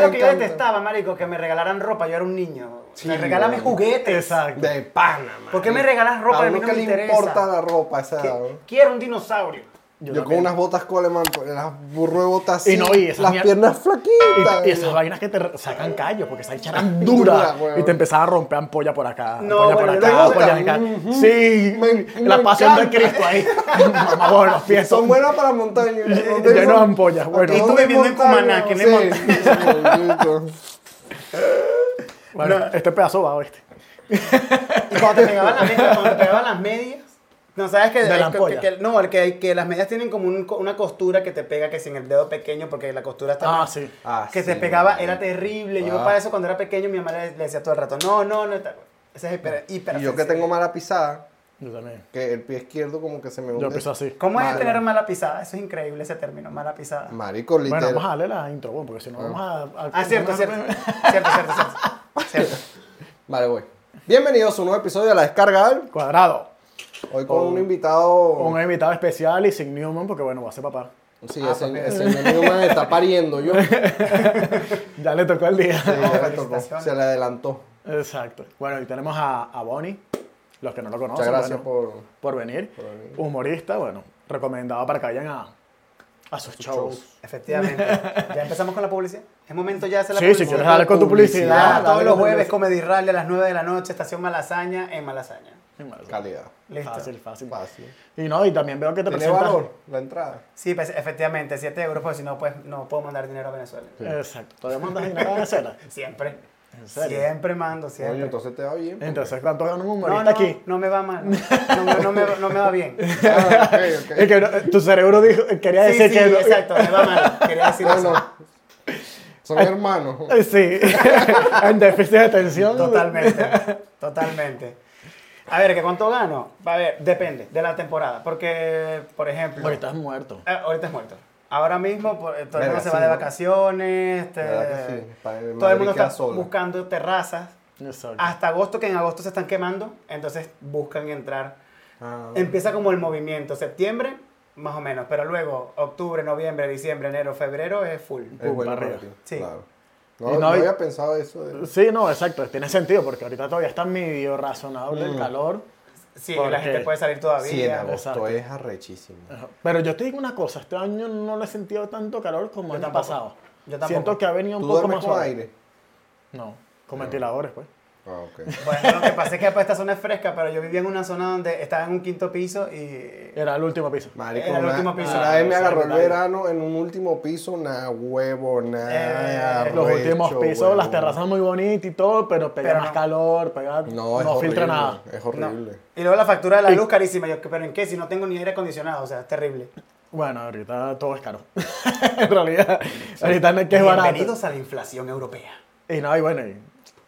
¿Sabes lo que yo detestaba, marico? Que me regalaran ropa. Yo era un niño. Sí, me regálame bueno. juguetes. Exacto. De pana, man. ¿Por qué me regalas ropa A de mí no que me le interesa? importa la ropa esa edad, Que- ¿no? Quiero un dinosaurio. Yo, Yo con unas botas Coleman, pues, las burro de botas así, Y no, y esas las mier- piernas flaquitas. Y, y esas vainas que te sacan callos, porque esa bicha era Dura, y te empezaba a romper ampolla por acá, No, ampolla por yo acá, no- ampolla acá. Sí, Me- la me pasión de encanta. Cristo ahí. Mamá, bueno, los pies Son son buenas para montaña. Llenos de ampollas, bueno. Y tú viviendo en Cumaná, que no hay montaña. Bueno, este pedazo va, ¿viste? Y cuando te pegaban las medias, cuando te pegaban las medias, no sabes que, De la que- ampolla. que- no, el que, que las medias tienen como un- una costura que te pega que sin el dedo pequeño porque la costura está Ah, mal. sí. Ah, que sí, se pegaba, man. era terrible. Yo Ah. para eso cuando era pequeño mi mamá le, le decía todo el rato, no, no, no, está- ese es hiper, hiper Y yo que tengo mala pisada, Yo también. que el pie izquierdo como que se me hunde. Yo pienso así. ¿Cómo es Mala. tener mala pisada? Eso es increíble ese término, mala pisada. Marico, literal. Bueno, vamos a darle la intro, bueno, porque si no vamos a... a- Ah, cierto, cierto. cierto, cierto, cierto. Cierto. Vale, voy. Bienvenidos a un nuevo episodio de La Descarga. Al. Cuadrado. Hoy con Con- un invitado... Un invitado especial y sin Newman, porque bueno, va a ser papá. Sí, Ah, ese, ese me está pariendo yo. Sí, Ya le tocó el día. ya le tocó. felicitaciones. Se le adelantó. Exacto. Bueno, y tenemos a, a Bonnie, los que no lo conocen. Muchas gracias bueno, por... por venir. por venir. Humorista, bueno, recomendado para que vayan a, a sus shows. shows. Efectivamente. Ya empezamos con la publicidad. Es momento ya de hacer la Sí, publicidad. si quieres darle con tu Publicidad, publicidad. Todos los jueves. Comedy Rally a las 9 de la noche, Estación Malasaña en Malasaña. Calidad. Listo. Fácil, fácil. Fácil. Y no, y también veo que te ¿Tiene presentas. valor la entrada? Sí, pues, efectivamente, 7 euros, porque si no, pues no puedo mandar dinero a Venezuela. Exacto. ¿Todavía mandas dinero a Venezuela? Siempre. ¿En serio? Siempre mando, siempre. entonces te va bien. Entonces, ¿cuánto gana un no, humorista no, aquí? no me va mal. No, me- no me, no me va bien. Ah. Es que no- tu cerebro dijo, quería Sí, decir sí, que. no- exacto, me va mal. Quería decir eso. son hermanos. Eh, Sí, en déficit de atención. Totalmente, totalmente. A ver, ¿que cuánto gano? A ver, depende de la temporada. Porque, por ejemplo, Ahorita estás muerto. Eh, ahorita es muerto. Ahora mismo por- todo el mundo se sí, va de ¿no? vacaciones. este, ¿Verdad que sí? Todo el mundo está sola. buscando terrazas. Exacto. Hasta agosto, que en agosto se están quemando. Entonces buscan entrar. Ah, Empieza como el movimiento. Septiembre, más o menos. Pero luego, octubre, noviembre, diciembre, enero, febrero es full. es Pum, bueno Sí. Claro. Y No, no no hay- había pensado eso. de- Sí, no, exacto. Tiene sentido porque ahorita todavía está medio razonable el Mm. calor. Sí, ¿Por la gente puede salir todavía. Sí, en agosto Exacto. es arrechísimo. Pero yo te digo una cosa, este año no le he sentido tanto calor como Yo el tampoco. pasado. Yo tampoco. Siento que ha venido un ¿Tú poco más con aire? No, con ventiladores, pues. Ah, ok. Bueno, lo que pasa es que pues, esta zona es fresca, pero yo vivía en una zona donde estaba en un quinto piso y Era el último piso. Marico, Era el una, último piso. una vez me agarró el verano en un último piso, nada huevo, nada. Eh, Los últimos pisos, huevo. las terrazas muy bonitas y todo, pero pega Pero más no. calor, pega, No, no, es filtra nada. Es horrible. Y luego la factura de la luz carísima. Yo, ¿pero en qué? Si no tengo ni aire acondicionado, o sea, es terrible. Bueno, ahorita todo es caro. en realidad, ahorita no es que es barato. Bienvenidos a la inflación europea. Y no, y bueno, y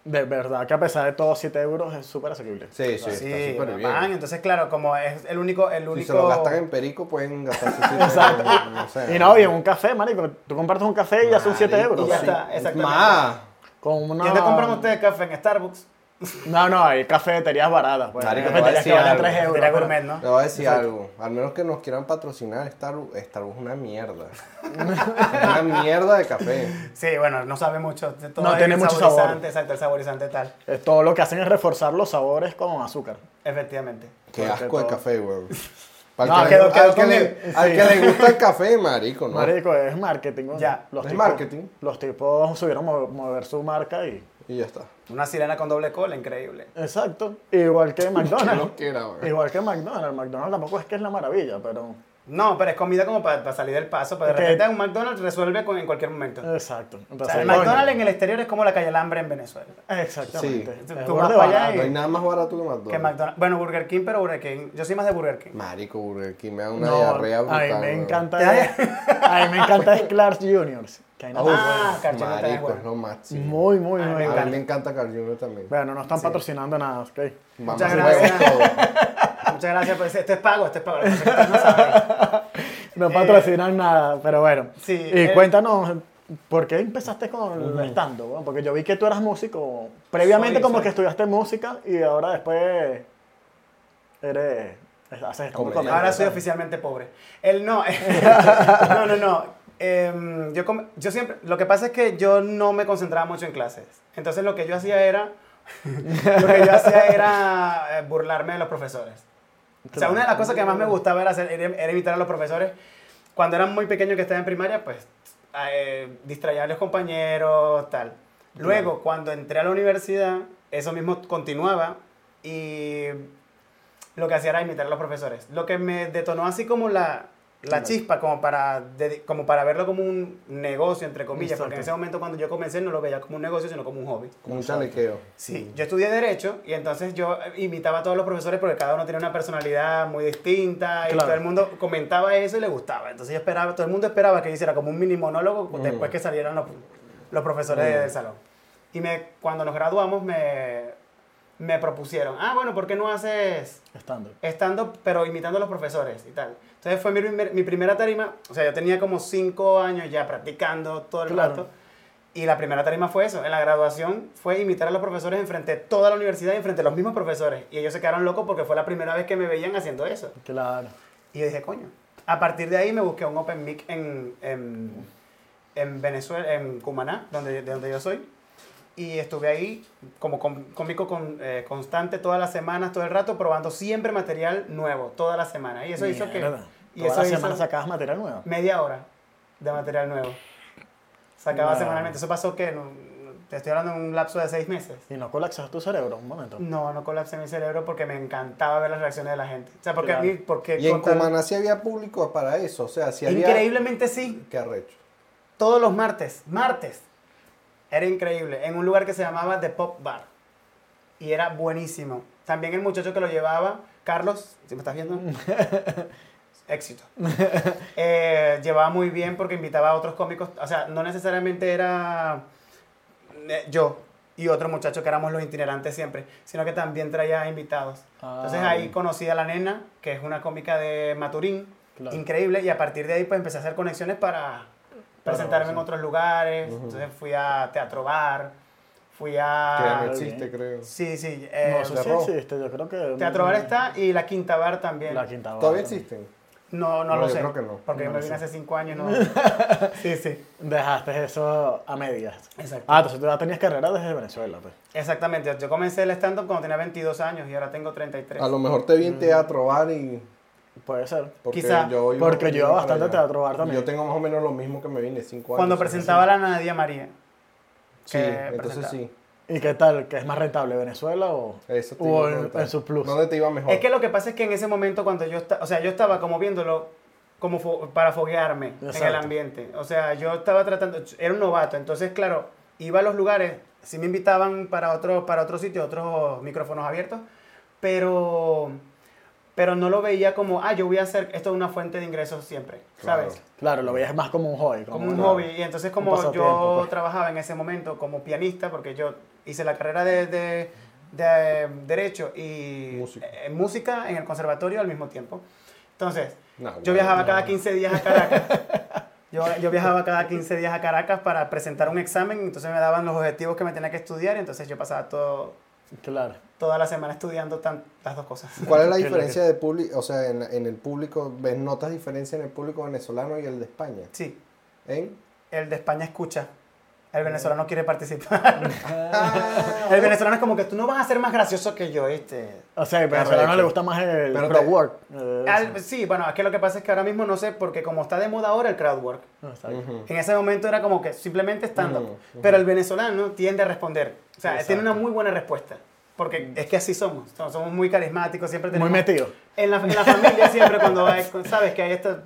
de verdad que a pesar de todo, 7 euros es súper asequible. Sí, sí, Sí, está súper bien. entonces claro, como es el único, el Si único. se lo gastan en perico, pueden gastarse siete Exacto. euros, no sé. Y no, y en un café, marico, tú compartes un café y ya son 7 Marico, euros. Y ya está, exactamente. Más. Una... ¿Y dónde compran ustedes café? ¿En Starbucks? No, no, hay cafeterías baratas. Pues. Marico, te voy a cafeterías que decir valen algo. 3 euros. Pero- gourmet, ¿no? Le voy a decir algo. Al menos que nos quieran patrocinar, Starbucks, Starbucks es una mierda. una mierda de café. Sí, bueno, no sabe mucho. de Todo No tiene mucho saborizante, sabor. Exacto, el saborizante tal. Eh, Todo lo que hacen es reforzar los sabores con azúcar. Efectivamente. Qué Porque asco de todo- café, weón. No, Al que, quedó- le, quedó al que con le- el- al sí. que le gusta el café, marico, ¿no? Marico, es marketing. ¿no? Ya. Los Es tipos- marketing. Los tipos subieron a mo- mover su marca y... Y ya está. Una sirena con doble cola, increíble. Exacto. Igual que McDonald's. Igual que McDonald's. McDonald's tampoco es que es la maravilla, pero... No, pero es comida como para, salir del paso, pero de repente un McDonald's resuelve con, en cualquier momento. Exacto. O sea, el coño. McDonald's en el exterior es como la calle Alambre en Venezuela. Exactamente. Sí. Tú borde vas para allá barato. No hay nada más barato que McDonald's. Que McDonald's. Bueno, Burger King, pero Burger King. Yo soy más de Burger King. Marico, Burger King me da una No, diarrea a brutal. mí me encanta, a mí me encanta es Clark Juniors. Que hay Ah, Ah. Carl Jr. también es Marico, bueno. es lo máximo. Muy, muy, A mí muy me A bueno. mí me encanta Carl Jr. también. Bueno, no están patrocinando nada, ok. Vamos Muchas gracias. todo. Muchas gracias por eso. Esto es pago, esto es pago. Lo que pasa es que ustedes no saben. No patrocinan nada, pero bueno. sí, y eh, cuéntanos, ¿por qué empezaste con el stand up? Porque yo vi que tú eras músico. Previamente Soy, como soy. que estudiaste música y ahora después eres... Haces stand-up Comediante. Ahora soy oficialmente pobre. El no. no, no, no. Em, yo, yo siempre, lo que pasa es que yo no me concentraba mucho en clases. Entonces lo que yo hacía era, lo que yo hacía era eh, burlarme de los profesores. O sea, una de las cosas que más me gustaba era, hacer, era, era imitar a los profesores. Cuando eran muy pequeños que estaba en primaria, pues eh, distraía a los compañeros, tal. Luego, cuando entré a la universidad, eso mismo continuaba y lo que hacía era imitar a los profesores. Lo que me detonó así como la, la Claro. chispa, como para, como para verlo como un negocio, entre comillas, porque en ese momento cuando yo comencé no lo veía como un negocio, sino como un hobby. Como un chalequeo. Sí, yo estudié Derecho y entonces yo imitaba a todos los profesores porque cada uno tenía una personalidad muy distinta y Claro. todo el mundo comentaba eso y le gustaba. Entonces yo esperaba, todo el mundo esperaba que yo hiciera como un mini monólogo Mm. después que salieran los, los profesores del salón. Y me, cuando nos graduamos me, me propusieron, ah, bueno, ¿por qué no haces Estando. estando, pero imitando a los profesores y tal? Entonces fue mi, mi primera tarima, o sea, yo tenía como cinco años ya practicando todo el Claro. rato. Y la primera tarima fue eso. En la graduación fue imitar a los profesores enfrente de toda la universidad y enfrente de los mismos profesores. Y ellos se quedaron locos porque fue la primera vez que me veían haciendo eso. Claro. Y yo dije, coño. A partir de ahí me busqué un Open Mic en, en, en Venezuela, en Cumaná, donde, de donde yo soy. Y estuve ahí como com- cómico con, eh, constante todas las semanas, todo el rato, probando siempre material nuevo, toda la semana. Y eso hizo que... Mierda. Y Toda eso la hizo semana sacabas material nuevo. media hora de material nuevo. Sacaba Wow. semanalmente. Eso pasó que, no- no- te estoy hablando en un lapso de seis meses. Y no colapsas tu cerebro, un momento. No, no colapsé mi cerebro porque me encantaba ver las reacciones de la gente. O sea, porque Claro. a mí, porque Y en Cumaná sí había público para eso. O sea, si había. Increíblemente sí, Qué arrecho. todos los martes, martes. Era increíble, en un lugar que se llamaba The Pop Bar. Y era buenísimo. También el muchacho que lo llevaba, Carlos, si me estás viendo, éxito. Eh, llevaba muy bien porque invitaba a otros cómicos, o sea, no necesariamente era eh, yo y otro muchacho que éramos los itinerantes siempre, sino que también traía invitados. Ah, Entonces ahí bien. conocí a la nena, que es una cómica de Maturín, Claro. increíble, y a partir de ahí pues empecé a hacer conexiones para presentarme en otros lugares. Entonces fui a Teatro Bar, fui que a... no existe, creo. Sí, sí. eh, no sé si existe, yo creo que... Teatro Bar está y la Quinta Bar también. La quinta Bar ¿Todavía también. existen? No, no, No, lo yo sé. creo que no. Porque No me vine hace cinco años, no. sí, sí. Dejaste eso a medias. Exacto. Ah, entonces tú ya tenías carrera desde Venezuela, pues. Exactamente. Yo comencé el stand-up cuando tenía 22 años y ahora tengo 33. A lo mejor te vi en teatro bar y. Puede ser. Porque Quizá. yo Porque yo iba bastante a teatro bar también. Yo tengo más o menos lo mismo que me vine, cinco años. Cuando presentaba la Nadia María. Sí, entonces presentaba. sí. ¿Y qué tal? ¿Qué es más rentable, Venezuela o, Eso te o en, en su plus? ¿Dónde te iba mejor? Es que lo que pasa es que en ese momento cuando yo estaba, o sea, yo estaba como viéndolo como fo- para foguearme en el ambiente. O sea, yo estaba tratando, era un novato, entonces claro, iba a los lugares, sí me invitaban para otro, para otro sitio, otros micrófonos abiertos, pero, pero no lo veía como, ah, yo voy a hacer esto de una fuente de ingresos siempre, ¿sabes? Claro. Claro, lo veías más como un hobby. como un claro. hobby. Y entonces Un como yo pues. trabajaba en ese momento como pianista, porque yo hice la carrera de, de- de, eh, Derecho y Música. eh, música en el conservatorio al mismo tiempo. Entonces, No, yo viajaba no. cada 15 días a Caracas. Yo, yo viajaba cada 15 días a Caracas para presentar un examen, entonces me daban los objetivos que me tenía que estudiar, y entonces yo pasaba todo, Claro. toda la semana estudiando tan- las dos cosas. ¿Cuál es la diferencia de público? O sea, en, en el público, ¿ves notas diferencia en el público venezolano y el de España? Sí, ¿En? el de España escucha, el venezolano quiere participar. El venezolano es como que tú no vas a ser más gracioso que yo, este. O sea, al venezolano le gusta más el Pero crowd work. eh, Al- sí, bueno, aquí lo que pasa es que ahora mismo no sé, porque como está de moda ahora el crowdwork, exacto. Ujú. en ese momento era como que simplemente stand-up. Ujú, ujú. Pero el venezolano tiende a responder. O sea, Exacto. tiene una muy buena respuesta. Porque es que así somos. Somos muy carismáticos, siempre Muy tenemos... metido. En la, en la familia siempre cuando hay, sabes que hay esto...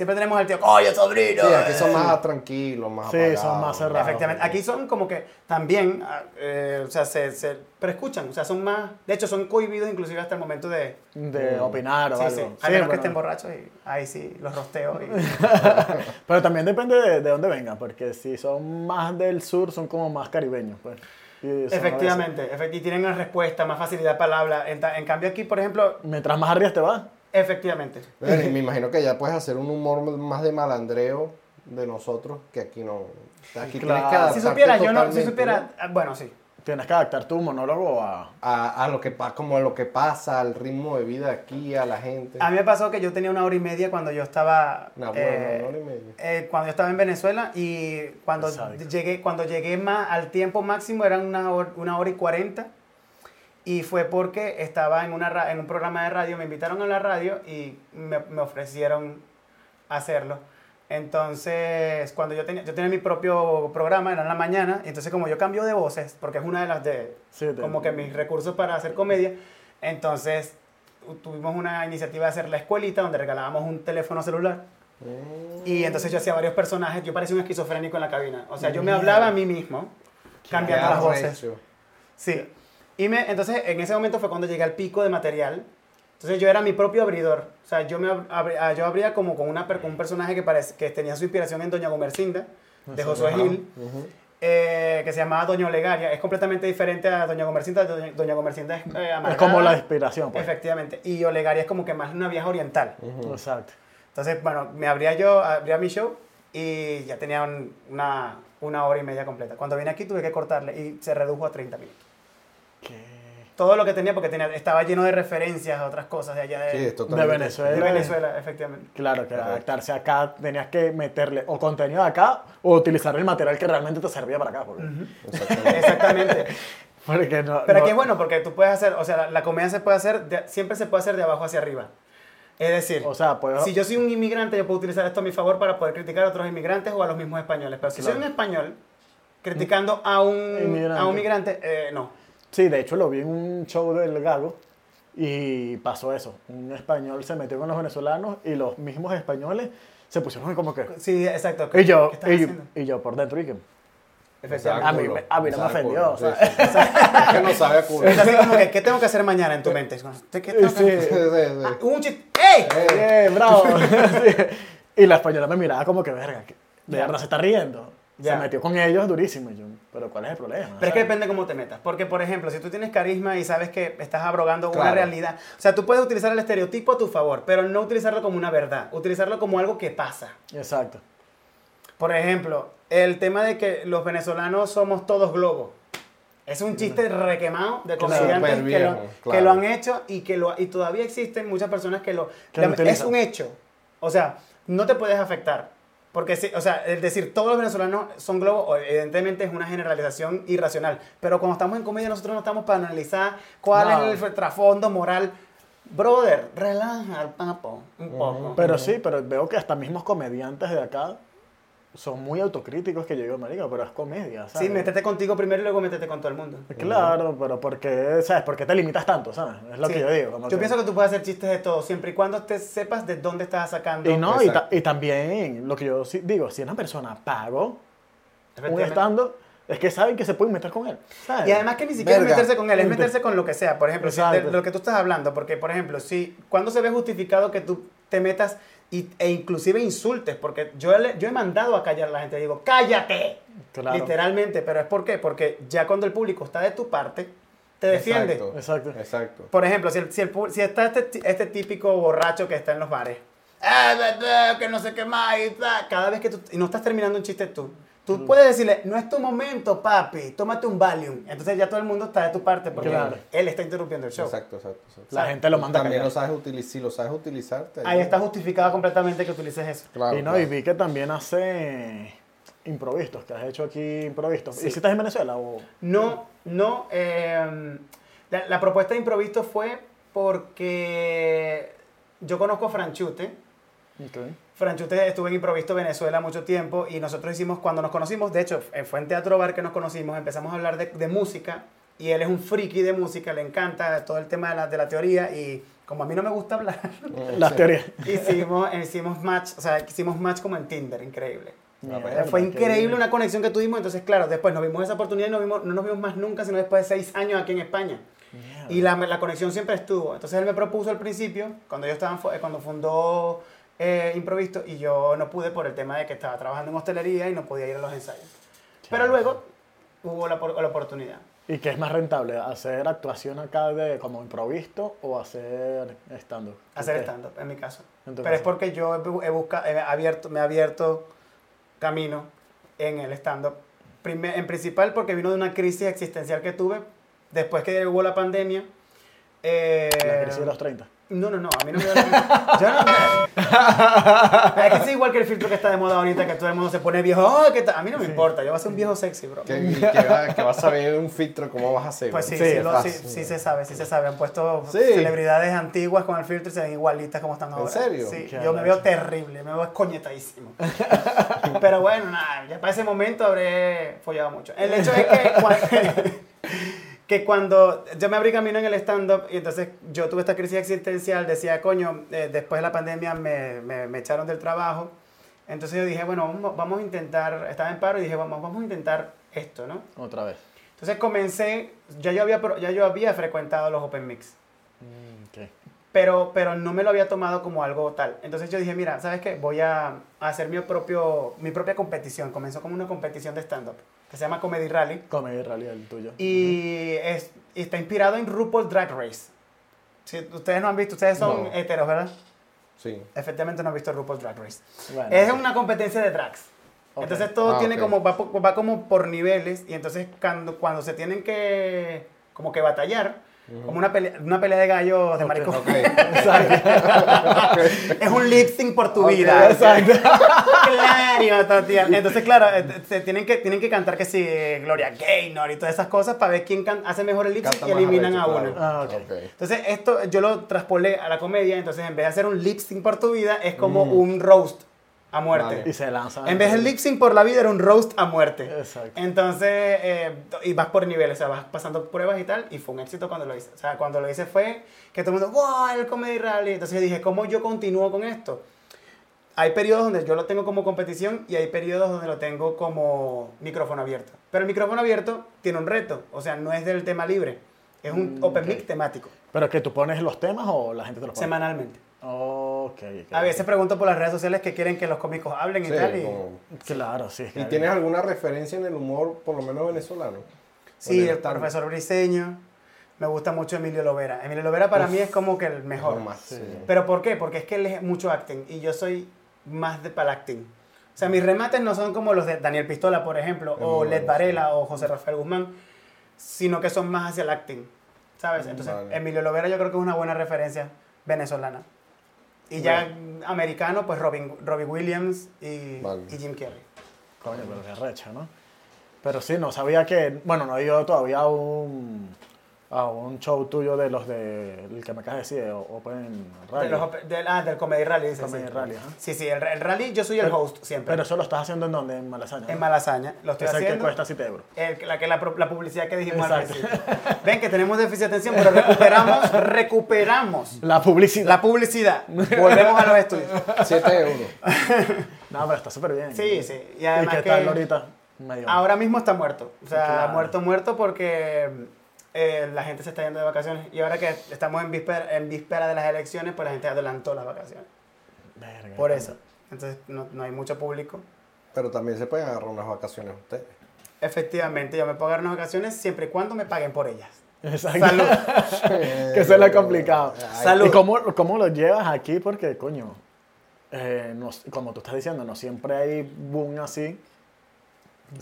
Siempre tenemos al tío, ¡Oye, sobrino! Sí, aquí son Eh, más tranquilos, más Sí, apagados. son más cerrados. Efectivamente. Aquí son como que también, ah, eh, o sea, se, se- pero escuchan, o sea, son más, de hecho, son cohibidos inclusive hasta el momento de... De Mm. opinar o Sí, algo. sí, Sí, a menos que estén borrachos y ahí sí, los rosteo. Y, Pero también depende de, de dónde vengan, porque si son más del sur, son como más caribeños. Pues. Efectivamente, efect- y tienen una respuesta, más facilidad para el habla. En, en cambio aquí, por ejemplo, mientras más arriba te vas, efectivamente. Bueno, y me imagino que ya puedes hacer un humor más de malandreo de nosotros que aquí no. Aquí Claro. tienes que Si supiera, yo no, si supiera, ah, bueno, sí. tienes que adaptar tu monólogo a... A, a lo que como a lo que pasa, al ritmo de vida aquí, a la gente. A mí me pasó que yo tenía una hora y media cuando yo estaba... No, bueno, eh, una hora y media. eh, cuando yo estaba en Venezuela y cuando Sádico. llegué, cuando llegué más al tiempo máximo eran una hora, una hora y cuarenta y fue porque estaba en, una, en un programa de radio, me invitaron a la radio y me, me ofrecieron hacerlo. Entonces, cuando yo tenía, yo tenía mi propio programa, era en la mañana, y entonces como yo cambio de voces, porque es una de las de, Sí, como que mis recursos para hacer comedia, entonces tu- tuvimos una iniciativa de hacer la escuelita donde regalábamos un teléfono celular. Mm. Y entonces yo hacía varios personajes, yo parecía un esquizofrénico en la cabina. O sea, yo me hablaba a mí mismo, cambiando las voces. Sí. Y me, entonces en ese momento fue cuando llegué al pico de material. Entonces yo era mi propio abridor. O sea, yo, me ab- abri- ah, yo abría como con, una, con un personaje que, parece, que tenía su inspiración en Doña Gomercinda, de Josué Ajá. Gil, Ujú. eh, que se llamaba Doña Olegaria. Es completamente diferente a Doña Gomercinda. Doña, Doña Gomercinda es eh, Es como la inspiración, pues. Efectivamente. Y Olegaria es como que más una vieja oriental. Ujú. Exacto. Entonces, bueno, me abría yo, abría mi show y ya tenía un- una, una hora y media completa. Cuando vine aquí tuve que cortarle y se redujo a 30 minutos. ¿Qué? Todo lo que tenía porque tenía, estaba lleno de referencias a otras cosas de allá de, Sí, Venezuela. de Venezuela, efectivamente. Claro, que Correcto. adaptarse acá tenías que meterle o contenido de acá o utilizar el material que realmente te servía para acá. Porque, Exactamente. Exactamente. porque no, Pero no- aquí es bueno porque tú puedes hacer, o sea, la, la comedia se puede hacer, de- siempre se puede hacer de abajo hacia arriba. Es decir, O sea, puedo... si yo soy un inmigrante, yo puedo utilizar esto a mi favor para poder criticar a otros inmigrantes o a los mismos españoles. Pero si soy un español criticando a un Inmigrante. a un migrante, eh, no. Sí, de hecho lo vi en un show del Gago y pasó eso. Un español se metió con los venezolanos y los mismos españoles se pusieron como que... Sí, exacto. Y yo, ¿Qué y, haciendo? y yo por dentro y que... Efectivamente. A mí me- a mí no me ofendió, culo, o sea. sí, sí. Es que no sabe a culo. Es así como que, ¿qué tengo que hacer mañana en tu mente? ¿qué tengo que Sí. Sí, sí, sí. Ah, un chiste. ¡Ey! Eh, ¡Eh, bravo! Sí. Y la española me miraba como que, verga, de verdad se está riendo. Ya. Se metió con ellos durísimo. Yo, pero ¿cuál es el problema? Pero es que ¿Sabes? depende cómo te metas. Porque, por ejemplo, si tú tienes carisma y sabes que estás abrogando una Claro. realidad, o sea, tú puedes utilizar el estereotipo a tu favor, pero no utilizarlo como una verdad, utilizarlo como algo que pasa. Exacto. Por ejemplo, el tema de que los venezolanos somos todos globos. Es un chiste requemado de Claro. comediantes Súper que, lo, viejo, que claro. lo han hecho y que lo, y todavía existen muchas personas que lo... Que lo es un hecho. O sea, no te puedes afectar. Porque, sí, o sea, el decir todos los venezolanos son globos, evidentemente es una generalización irracional. Pero cuando estamos en comedia, nosotros no estamos para analizar cuál No. es el trasfondo moral. Brother, relaja al papo un poco. Pero sí, pero veo que hasta mismos comediantes de acá son muy autocríticos que yo digo, marica, pero es comedia, ¿sabes? Sí, métete contigo primero y luego métete con todo el mundo. Claro, pero ¿por qué, ¿sabes? ¿Por qué te limitas tanto, sabes? Es lo Sí. que yo digo. como Yo que- pienso que tú puedes hacer chistes de todo, siempre y cuando te sepas de dónde estás sacando. Y no, y, ta- y también, lo que yo digo, si una persona pagó un estando, es que saben que se pueden meter con él, ¿sabes? Y además que ni siquiera es Verga. meterse con él, es meterse con lo que sea. Por ejemplo, si de lo que tú estás hablando, porque, por ejemplo, si cuando se ve justificado que tú te metas y, e inclusive insultes, porque yo, le- yo he mandado a callar a la gente, digo, cállate, Claro. literalmente, pero es por qué, porque ya cuando el público está de tu parte, te defiende. Exacto. Exacto. Exacto. Por ejemplo, si, el- si, el pu- si está este, este típico borracho que está en los bares, "Ah, da, da, que no sé qué más, y da", cada vez que tú, y no estás terminando un chiste tú, tú puedes decirle, no es tu momento, papi, tómate un Valium. Entonces ya todo el mundo está de tu parte porque Claro. él está interrumpiendo el show. Exacto, exacto, exacto. La gente lo manda a También callar. lo sabes utilizar, si lo sabes utilizar. te Ahí está justificado completamente que utilices eso. Claro, y no, claro. y vi que también hace improvistos, que has hecho aquí improvistos. Sí. ¿Y si estás en Venezuela o...? No, no. eh, la, la propuesta de improviso fue porque yo conozco a Franchute. Ok. Franchute estuvo en Improvisto Venezuela mucho tiempo y nosotros hicimos, cuando nos conocimos, de hecho, eh, fue en Teatro Bar que nos conocimos, empezamos a hablar de, de música y él es un friki de música, le encanta todo el tema de la, de la teoría y como a mí no me gusta hablar, Mm, Las teorías. hicimos, hicimos match, o sea, hicimos match como en Tinder, increíble. Mierda, Fue qué increíble una conexión que tuvimos, entonces claro, después nos vimos esa oportunidad y nos vimos, no nos vimos más nunca, sino después de seis años aquí en España. Mierda. Y la, la conexión siempre estuvo. Entonces él me propuso al principio, cuando yo estaba, eh, cuando fundó eh, Improvisto, y yo no pude por el tema de que estaba trabajando en hostelería y no podía ir a los ensayos. Pero luego hubo la, por- la oportunidad. ¿Y qué es más rentable? ¿Hacer actuación acá de como improvisto o hacer stand-up? Hacer stand-up, en mi caso. En Pero es porque yo he, bu- he busca- he abierto, me he abierto camino en el stand-up en principal porque vino de una crisis existencial que tuve después que llegó la pandemia. Eh, La crisis de los 30. No, no, no, a mí no me da la Yo no Es que es igual que el filtro que está de moda ahorita, que todo el mundo se pone viejo. "Oh, ¿qué tal?". A mí no me importa, yo voy a ser un viejo sexy, bro. Que, que, va- que vas a ver un filtro, ¿cómo vas a hacer? Pues sí, Sí, sí, lo- sí, se sabe, sí se sabe. Han puesto Sí. celebridades antiguas con el filtro y se ven igualitas como están ahora. serio? Sí, Qué yo me veo terrible, me veo escoñetadísimo. Pero bueno, nada, ya para ese momento habré follado mucho. El hecho es que, que cuando yo me abrí camino en el stand-up y entonces yo tuve esta crisis existencial, decía, coño, eh, después de la pandemia me, me, me echaron del trabajo. Entonces yo dije, bueno, vamos, vamos a intentar, estaba en paro y dije, vamos, vamos a intentar esto, ¿no? Otra vez. Entonces comencé, ya yo había, ya yo había frecuentado los Open Mix, Mm, ok. pero, pero no me lo había tomado como algo tal. Entonces yo dije, mira, ¿sabes qué? Voy a, a hacer mi, propio, mi propia competición. Comenzó como una competición de stand-up, que se llama Comedy Rally, Comedy Rally el tuyo. y, es, y está inspirado en RuPaul Drag Race. Si ustedes no han visto, ustedes son No. heteros, ¿verdad? Sí. Efectivamente no han visto RuPaul Drag Race. Bueno, Es ok. una competencia de drags. Ok. Entonces todo Ah, tiene ok. como, va, va como por niveles y entonces cuando, cuando se tienen que, como que batallar, como una pelea, una pelea de gallos de Ok, maricón. Ok. es un lip sync por tu Ok, vida. exacto. claro, Tatiana. Entonces, claro, eh, se tienen que, tienen que cantar que sí, eh, Gloria Gaynor y todas esas cosas para ver quién can- hace mejor el lip sync y eliminan a uno. claro. Ah, ok. Entonces, esto yo lo traspolé a la comedia, entonces en vez de hacer un lip sync por tu vida, es como un roast a muerte. Vale. Y se lanzan. En vez del lip sync por la vida era un roast a muerte. Exacto. Entonces, eh, y vas por niveles, o sea, vas pasando pruebas y tal, y fue un éxito cuando lo hice. O sea, cuando lo hice fue que todo el mundo, wow, el Comedy Rally. Entonces yo dije, ¿cómo yo continúo con esto? Hay periodos donde yo lo tengo como competición y hay periodos donde lo tengo como micrófono abierto. Pero el micrófono abierto tiene un reto, o sea, no es del tema libre, es un Mm, open mic temático, ¿Pero que tú pones los temas o la gente te los pone? semanalmente. Ok. ok. A veces pregunto por las redes sociales que quieren que los cómicos hablen y tal. Y, como- Claro, sí. ¿Y tienes alguna referencia en el humor, por lo menos venezolano? Sí, el profesor Briseño. Me gusta mucho Emilio Lovera. Emilio Lovera para Uf, mí es como que el mejor. Lo más, sí. ¿Pero por qué? Porque es que él es mucho acting y yo soy más de para el acting. O sea, mis remates no son como los de Daniel Pistola, por ejemplo, Es o Led bueno, Varela o José Rafael Guzmán, sino que son más hacia el acting. ¿Sabes? Entonces, Vale. Emilio Lovera yo creo que es una buena referencia venezolana. Y ya americano, pues Robin, Robbie Williams y, Vale. y Jim Carrey. Coño, pero qué recha, ¿no? Pero sí, no sabía que. Bueno, no he ido todavía a un, a un show tuyo de los de. El que me acabas de decir, de Open Rally. De los ah, del Comedy Rally, dice. Comedy sí. Rally. Sí, sí, el, el rally yo soy el Pero- host siempre. Pero eso lo estás haciendo en donde? En Malasaña. en ¿no? Malasaña. Lo estoy Es el que haciendo. cuesta 7 euros. El- la, que la, la publicidad que dijimos Exacto. al principio. Ven que tenemos déficit de atención, pero recuperamos, recuperamos La publicidad. la publicidad. Volvemos a los estudios. 7 euros. No, pero está súper bien. Sí, sí. Y ¿Y además qué que tal ahorita? Medio. ahora mismo está muerto. O sea, Claro. muerto, muerto porque eh, la gente se está yendo de vacaciones. Y ahora que estamos en víspera, en víspera de las elecciones, pues la gente adelantó las vacaciones. Verga, Por eso. Entonces no, no hay mucho público. Pero también se pueden agarrar unas vacaciones ustedes. Efectivamente, yo me puedo dar unas vacaciones siempre y cuando me paguen por ellas. Exacto. Salud. que se le ha complicado. Ay, Salud. ¿Y cómo, cómo lo llevas aquí? Porque, coño, eh, no- como tú estás diciendo, no siempre hay boom así.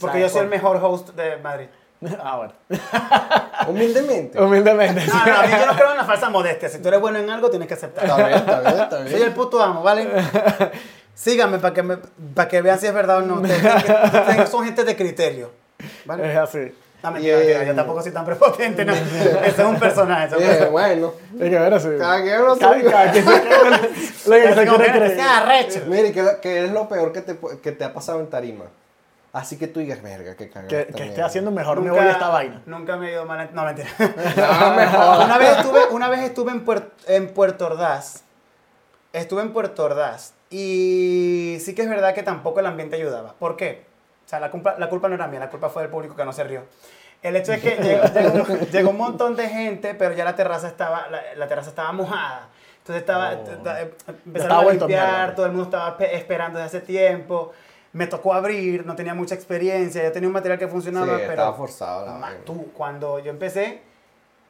Porque ¿Sabes? yo soy el mejor host de Madrid. Ah, bueno. Humildemente. Humildemente. sí. No, no, a mí yo no creo en la falsa modestia. Si tú eres bueno en algo, tienes que aceptar. Está bien, está bien, está bien. Soy el puto amo, ¿vale? Síganme para que, me- para que vean si es verdad o no. Ustedes, ustedes son gente de criterio. ¿Vale? Es así. No, mentira, Y, mentira, eh, yo tampoco soy tan prepotente, ¿no? Ese es un personaje. ese es bueno. Es que ver así. Cada quien lo suyo. cada quien se que quiere que creer. arrecho. Mire, ¿qué, qué es lo peor que te, que te ha pasado en tarima? Así que tú digas, verga, qué cagada. Que, que esté mierda". haciendo mejor me voy a esta vaina. Nunca me he ido mal. en- No, mentira. No, mejor. una, vez estuve, una vez estuve en, Puer- en Puerto Ordaz. Estuve en Puerto Ordaz. Y sí que es verdad que tampoco el ambiente ayudaba. ¿Por qué? O sea, la culpa, la culpa no era mía, la culpa fue del público que no se rió. El hecho es que llegó, llegó- llegó un montón de gente, pero ya la terraza estaba, la, la terraza estaba mojada. Entonces estaba, Oh. t- t- empezaron estaba a limpiar, mierda. todo el mundo estaba pe- esperando desde hace tiempo. Me tocó abrir, no tenía mucha experiencia, yo tenía un material que funcionaba, Sí, pero... estaba forzado la Ma- vaina. tú, cuando yo empecé,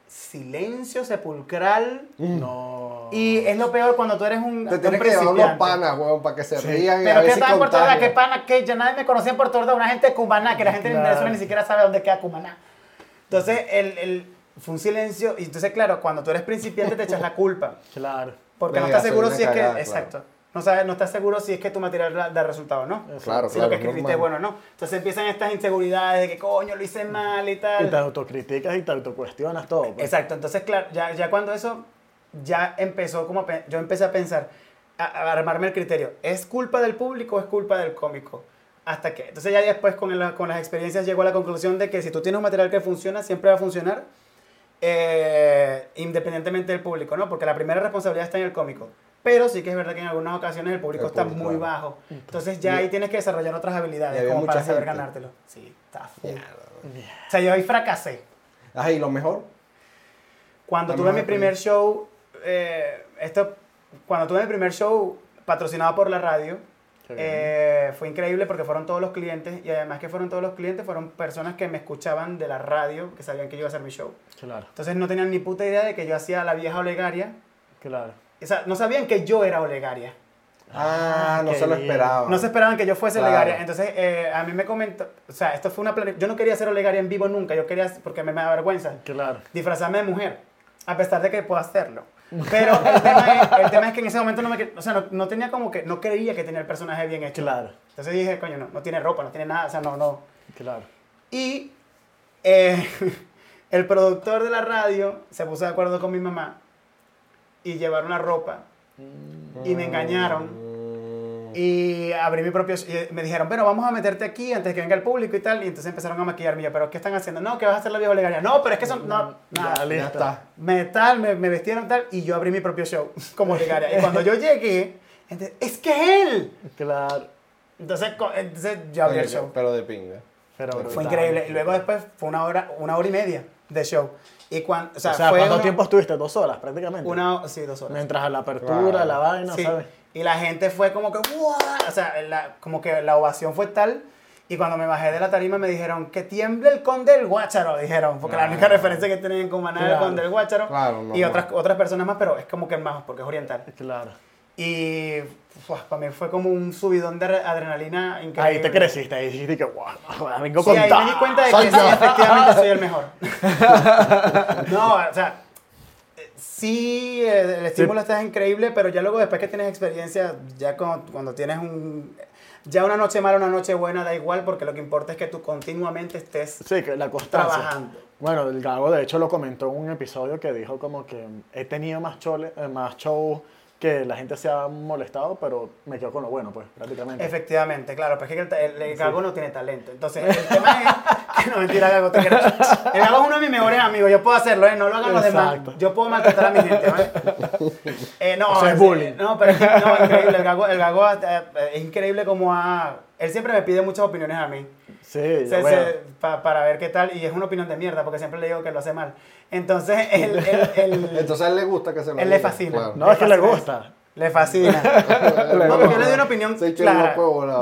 silencio sepulcral. No. Y es lo peor cuando tú eres un, Te un tienes que llevar unos panas, weón, para que se Sí. rían Pero que estaba en Puerto Ordaz, que pana, que ya nadie me conocía en Puerto Ordaz, una gente de Cumaná, que la gente en Claro. Venezuela ni siquiera sabe dónde queda Cumaná. Entonces, el, el- fue un silencio, y entonces, claro, cuando tú eres principiante te echas la culpa, Claro. porque De no estás seguro si es que, claro. exacto, no, sabes, no estás seguro si es que tu material da, resultado no. Claro, si claro. lo que es escribiste es bueno o no. Entonces empiezan estas inseguridades de que coño lo hice mal y tal. Y te autocriticas y te autocuestionas todo. pues. Exacto, entonces claro, ya, ya cuando eso ya empezó como yo empecé a pensar, a, a armarme el criterio, ¿es culpa del público o es culpa del cómico? ¿Hasta qué? Entonces ya después con, la- con las experiencias llegó a la conclusión de que si tú tienes un material que funciona, siempre va a funcionar, eh, independientemente del público, ¿no? Porque la primera responsabilidad está en el cómico. Pero sí que es verdad que en algunas ocasiones el público El está público, muy claro. bajo. Entonces ya ahí tienes que desarrollar otras habilidades como para saber gente. ganártelo. Sí, está full. O sea, yo ahí fracasé. Ajá, y lo mejor. Cuando La tuve mi mejor primer show, eh, esto, cuando tuve mi primer show patrocinado por la radio, eh, fue increíble porque fueron todos los clientes y además que fueron todos los clientes, fueron personas que me escuchaban de la radio, que sabían que yo iba a hacer mi show. Claro, Entonces no tenían ni puta idea de que yo hacía la vieja Olegaria. claro. O sea, no sabían que yo era Olegaria. Ah, no qué se lo esperaban. No se esperaban que yo fuese Claro. Olegaria. Entonces, eh, a mí me comentó, o sea, esto fue una Yo no quería ser Olegaria en vivo nunca, yo quería, porque me, me da vergüenza. Claro. disfrazarme de mujer, a pesar de que puedo hacerlo. Pero el tema es, el tema es que en ese momento no me, que- o sea, no, no tenía como que, no creía que tenía el personaje bien hecho. Claro, Entonces dije, coño, no, no tiene ropa, no tiene nada, o sea, no, no. claro. Y eh, el productor de la radio se puso de acuerdo con mi mamá y llevaron la ropa y me engañaron. Y abrí mi propio... Y me dijeron, bueno, vamos a meterte aquí antes que venga el público y tal. Y entonces empezaron a maquillarme. Y yo, ¿pero qué están haciendo? No, que vas a hacer la vieja olegaria. No, pero es que son... No, nada. Ya, Ya listo. está. me tal, me, me vestieron tal, y yo abrí mi propio show como Olegaria. Y cuando yo llegué, entonces, es que es él. Claro. Entonces, entonces yo abrí el Pero- show. Pero de pinga. Pero Fue brutal. increíble. Y luego después fue una hora, una hora y media de show. Y cuando, o sea, O sea, fue ¿cuánto una- tiempo estuviste? Dos horas prácticamente. Una, sí, dos horas. Mientras a la apertura, Claro. la vaina, Sí. ¿sabes? Y la gente fue como que, ¡wow! O sea, la- como que la ovación fue tal. Y cuando me bajé de la tarima me dijeron que tiemble el conde del Guácharo, dijeron. Porque la única referencia que tenían con Maná era el conde del Guácharo. Claro, y otras, otras personas más, pero es como que más, porque es oriental. Claro. Y uf, para mí fue como un subidón de re- adrenalina increíble. Ahí te creciste, ahí dijiste que, wow, vengo Sí, con ahí me di cuenta de que sí, efectivamente soy el mejor. no, o sea, sí, el estímulo está increíble, pero ya luego después que tienes experiencia, ya cuando, cuando tienes un... Ya una noche mala, una noche buena, da igual, porque lo que importa es que tú continuamente estés Sí, que la constancia. trabajando. Bueno, el Gago de hecho lo comentó en un episodio que dijo como que he tenido más, chole, eh, más shows que la gente se ha molestado, pero me quedo con lo bueno, pues, prácticamente. Efectivamente, claro, pero es que el, el, Gago no tiene talento. Entonces, el tema es que no mentira, Gago, te quiero. El Gago es uno de mis mejores amigos, yo puedo hacerlo, ¿eh? no lo hagan los demás. Yo puedo maltratar a mi gente, ¿vale? Eh, no, Eso es sí, bullying. No, pero es que, no, increíble, el Gago, el Gago eh, es increíble como ha... Él siempre me pide muchas opiniones a mí. Sí, Se- bueno, se- pa- para ver qué tal, y es una opinión de mierda, porque siempre le digo que lo hace mal. Entonces, él, él- él- Entonces a él le gusta que se lo Él le fascina. claro. no, es que le gusta. le fascina. No, pero yo le doy una opinión clara.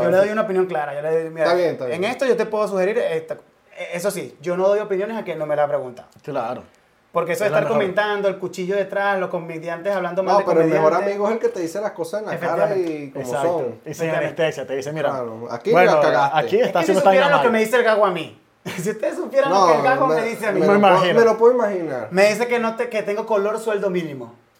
Yo le doy una opinión clara. Yo le doy, mira, Está bien, está bien. En esto yo te puedo sugerir esto. Eh, Eso sí, yo no doy opiniones a quien no me la ha preguntado. Claro. Porque eso de Es estar comentando, el cuchillo detrás, los comediantes hablando mal No, de pero el mejor comediantes. amigo es el que te dice las cosas en la cara y como Exacto. son. Y sin Efectivamente. anestesia, te dice, mira, Claro, aquí bueno, la cagaste. aquí Es está que si supieran lo que me dice el gago a mí. si ustedes supieran lo que el gago me, dice a mí. Me, Me lo puedo, imagino. me lo puedo imaginar. Me dice que, no te, que tengo color sueldo mínimo.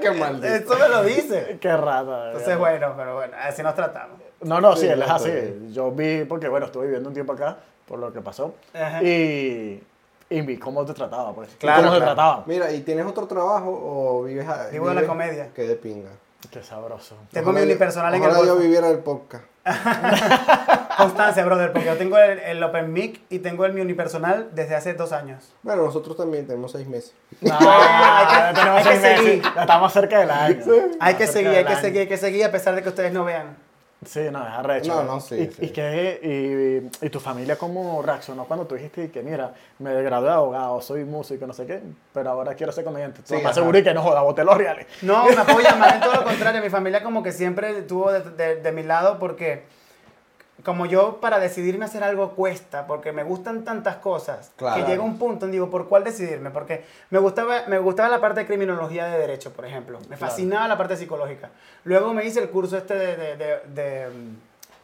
Qué maldito. Eso me lo dice. Qué rata. Entonces, bueno, pero bueno, así nos tratamos. No, no, sí, Sí, él es no, así. Yo vi, porque bueno, estuve viviendo un tiempo acá, por lo que pasó, Ajá. y, y vi cómo te trataba, pues. y Claro, cómo te trataba. Mira, ¿y tienes otro trabajo o vives a, Vivo de la comedia. Qué de pinga. Qué sabroso. Tengo mi unipersonal en el ojalá yo viviera el podcast. Constancia, brother, porque yo tengo el, el Open Mic y tengo el mi unipersonal desde hace dos años. Bueno, nosotros también tenemos seis meses. No, hay que- tenemos hay que seis meses, seguir. estamos cerca del año. Hay que seguir, hay que año. seguir, hay que seguir a pesar de que ustedes no vean. Sí, no, es arrecho. No, no, sí, ¿Y, sí. y qué, y, y tu familia cómo reaccionó cuando tú dijiste que, mira, me gradué de abogado, soy músico, no sé qué, pero ahora quiero ser comediante? Sí, Sí, me aseguré que no joda, boté los reales. No, me apoyan más en todo lo contrario. Mi familia como que siempre estuvo de, de- de mi lado porque como yo para decidirme hacer algo cuesta, porque me gustan tantas cosas, Claro. que llega un punto en digo, ¿por cuál decidirme? Porque me gustaba, me gustaba la parte de criminología de derecho, por ejemplo. Me fascinaba la parte psicológica. Luego me hice el curso este de, de, de,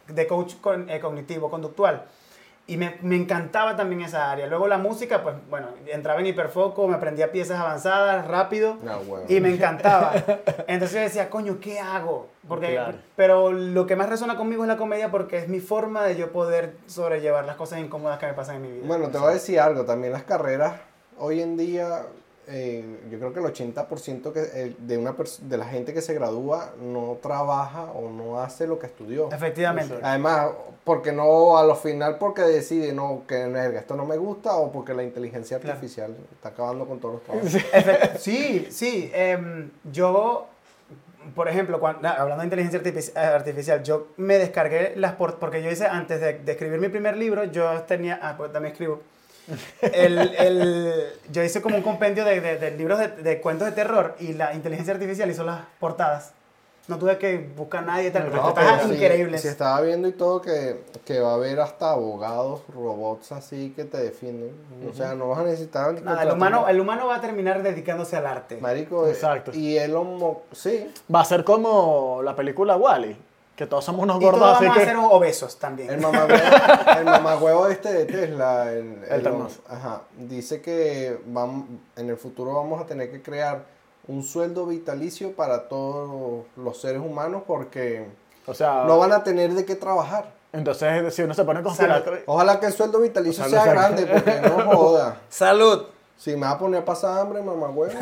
de, coach eh, cognitivo, conductual. Y me, me encantaba también esa área. Luego la música, pues bueno, entraba en hiperfoco, me aprendía piezas avanzadas, rápido. No, huevo. Y me encantaba. Entonces yo decía, coño, ¿qué hago? Porque, Claro. Pero lo que más resuena conmigo es la comedia porque es mi forma de yo poder sobrellevar las cosas incómodas que me pasan en mi vida. Bueno, te voy a decir algo, también las carreras hoy en día, eh, yo creo que el 80% que, eh, de, una de la gente que se gradúa no trabaja o no hace lo que estudió. Efectivamente. Además, porque no, a lo final, porque decide, no, que esto no me gusta o porque la inteligencia Claro. artificial está acabando con todos los trabajos. Sí, sí. em, yo, por ejemplo, cuando, hablando de inteligencia artifici- eh, artificial, yo me descargué las por- porque yo hice, antes de, de escribir mi primer libro, yo tenía, ah, pues también escribo, el, el- yo hice como un compendio de, de- de libros de, de cuentos de terror y la inteligencia artificial hizo las portadas. No tuve que buscar a nadie tal, pero No, sí, increíbles. sí estaba viendo y todo que, que va a haber hasta abogados, robots así que te defienden. O sea, no vas a necesitar Nada, el humano, el humano va a terminar dedicándose al arte. Marico, Exacto. y Elon Musk, sí, Va a ser como la película Wally, que todos somos unos Y todos gordos así vamos a ser obesos también. el mamagüevo, el este de Tesla, el, El Elon- Musk. ajá, dice que vamos, en el futuro vamos a tener que crear un sueldo vitalicio para todos los seres humanos porque O sea, no van a tener de qué trabajar. entonces si uno se pone conspiratorio... Ojalá que el sueldo vitalicio sea, grande porque no joda. ¡Salud! Si me va a poner a pasar hambre, mamagüevo.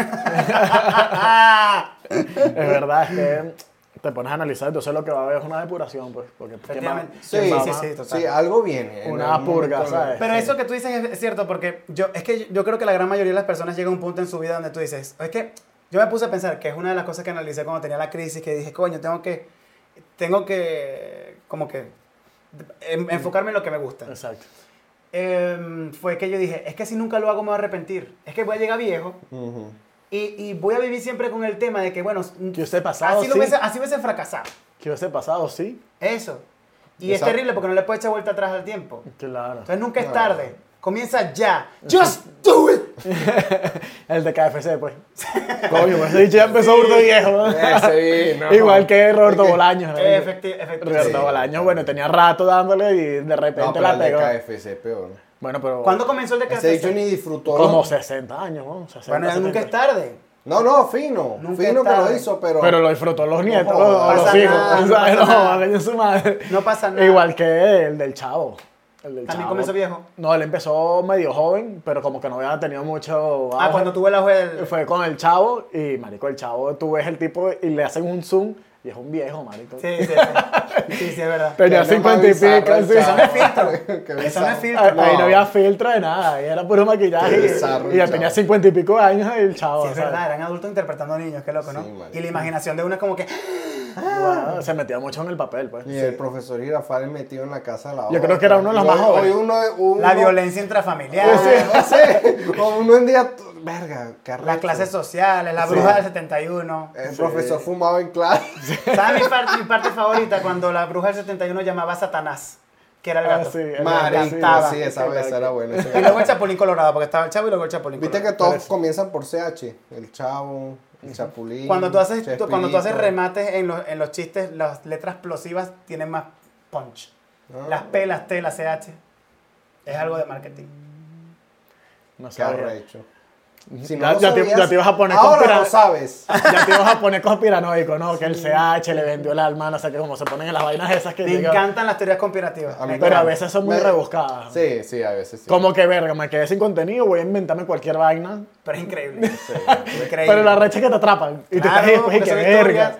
Es verdad, es que te pones a analizar, entonces lo que va a haber es una depuración, pues. Porque. Sí, Sí, sí, sí, sí, sí, total. algo viene. en Una purga, momento, ¿sabes? Pero sí. eso que tú dices es cierto, porque yo, es que yo creo que la gran mayoría de las personas llega a un punto en su vida donde tú dices, es que yo me puse a pensar que es una de las cosas que analicé cuando tenía la crisis, que dije, coño, tengo que, tengo que, como que, em- enfocarme en lo que me gusta. Exacto. Em, fue que yo dije, es que si nunca lo hago me voy a arrepentir. Es que voy a llegar viejo Ujú. Y, y voy a vivir siempre con el tema de que, bueno, Que usted pasado, así, lo sí. hubiese, así hubiese fracasado. ¿Qué hubiese pasado? Sí. Eso. Y es Exacto. terrible porque no le puedes echar vuelta atrás al tiempo. Claro. Entonces nunca es tarde. Comienza ya. Just do it. El de KFC, pues. Coño, pues ese dicho ya empezó burdo viejo. ¿no? Ese, no. Igual que Roberto Es que- Bolaños. ¿no? Efecti- efectivamente. Roberto Sí. Bolaños, bueno, tenía rato dándole y de repente No, pero la el de pegó. KFC peor. Bueno, pero ¿Cuándo comenzó el de Ese dicho ni disfrutó. como 60 años, ¿no? 60, Bueno, nunca es 70. tarde. No, no, fino. Nunca fino que lo hizo, pero. Pero lo disfrutó los nietos, No o los pasa hijos. no pasa nada. No, su madre. No pasa nada. Igual que el del chavo. El del También Chavo. comenzó viejo. No, él empezó medio joven, pero como que no había tenido mucho. Ah, cuando tuve el auge del... Fue con el chavo y, marico, el chavo, tú ves el tipo y le hacen un zoom y es un viejo, marico. Sí, sí, sí. Sí, sí, es verdad. Tenía Qué 50 y pico. Eso no es filtro. Eso no es filtro. Ahí, ahí no había filtro de nada, ahí era puro maquillaje. Qué y- bizarro y el ya chavo. tenía 50 y pico años y el chavo. Sí, es ¿sabes? verdad, eran adultos interpretando niños, qué loco, ¿no? Sí, y la imaginación de uno es como que... Wow, se metía mucho en el papel, pues. Y el profesor Girafales metido en la casa de la Yo otra. creo que era uno de los más hoy- jóvenes. Hoy uno, uno, La violencia intrafamiliar, No sé, o uno en día. Verga, qué las clases sociales, la Sí. bruja del 71. El profesor fumaba en clase. ¿Sabes mi, par- mi parte favorita? Cuando la bruja del 71 llamaba a Satanás, que era el Ah, gato. sí, el encantaba. sí, esa vez era buena. Y luego el Chapulín Colorado, porque estaba el Chavo y luego el Chapulín Viste que Colorado. todos comienzan por CH. El chavo, el chapulín. Cuando tú haces, tú- cuando tú haces remates en los, en los chistes, las letras explosivas tienen más punch. Ah. Las P, las T, las CH. Es algo de marketing. No Qué sabía. Si Ya- lo ya te- ya te ibas a poner Ahora lo sabes. Ya te ibas a poner conspiranoico, ¿no? Que el CH le vendió el alma, no sé qué, como se ponen en las vainas esas que Me encantan las teorías conspirativas. A mí Pero a veces son muy Me- rebuscadas. Sí, sí, a veces sí. Como que, verga, me quedé sin contenido, voy a inventarme cualquier vaina. Pero es increíble. Sí. increíble. Pero la recha es que te atrapan. Y te Claro, ahí después y que verga.